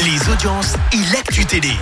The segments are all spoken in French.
audiences et l'actu télé.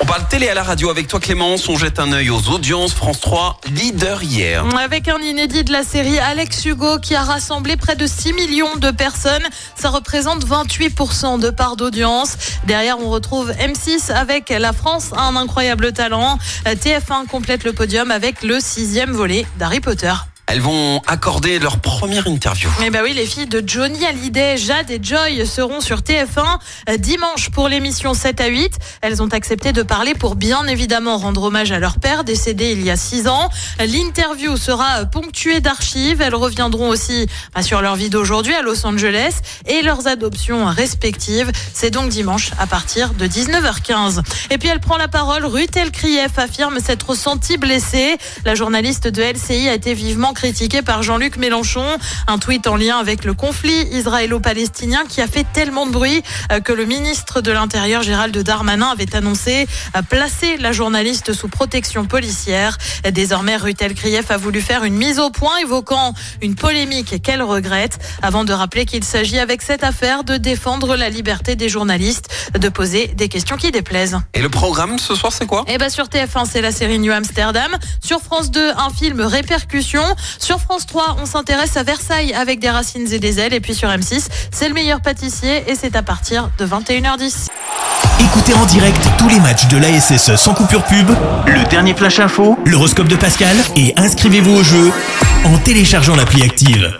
On parle télé à la radio avec toi Clémence, on jette un œil aux audiences. France 3, leader hier. Avec un inédit de la série Alex Hugo qui a rassemblé près de 6 millions de personnes. Ça représente 28% de part d'audience. Derrière, on retrouve M6 avec La France a un incroyable talent. TF1 complète le podium avec le sixième volet d'Harry Potter. Elles vont accorder leur première interview. Mais bah oui, les filles de Johnny Hallyday, Jade et Joy seront sur TF1 euh, dimanche pour l'émission 7 à 8. Elles ont accepté de parler pour bien évidemment rendre hommage à leur père décédé il y a 6 ans. L'interview sera ponctuée d'archives. Elles reviendront aussi bah, sur leur vie d'aujourd'hui à Los Angeles et leurs adoptions respectives. C'est donc dimanche à partir de 19h15. Et puis elle prend la parole. Ruth Krief affirme s'être sentie blessée. La journaliste de LCI a été vivement critiqué par Jean-Luc Mélenchon. Un tweet en lien avec le conflit israélo-palestinien qui a fait tellement de bruit euh, que le ministre de l'Intérieur Gérald Darmanin avait annoncé euh, placer la journaliste sous protection policière. Désormais, Rutel Krief a voulu faire une mise au point évoquant une polémique qu'elle regrette avant de rappeler qu'il s'agit avec cette affaire de défendre la liberté des journalistes de poser des questions qui déplaisent. Et le programme ce soir, c'est quoi? Eh ben sur TF1, c'est la série New Amsterdam. Sur France 2, un film Répercussion. Sur France 3, on s'intéresse à Versailles avec des racines et des ailes. Et puis sur M6, c'est le meilleur pâtissier et c'est à partir de 21h10. Écoutez en direct tous les matchs de l'ASSE sans coupure pub, le dernier flash info, l'horoscope de Pascal et inscrivez-vous au jeu en téléchargeant l'appli active.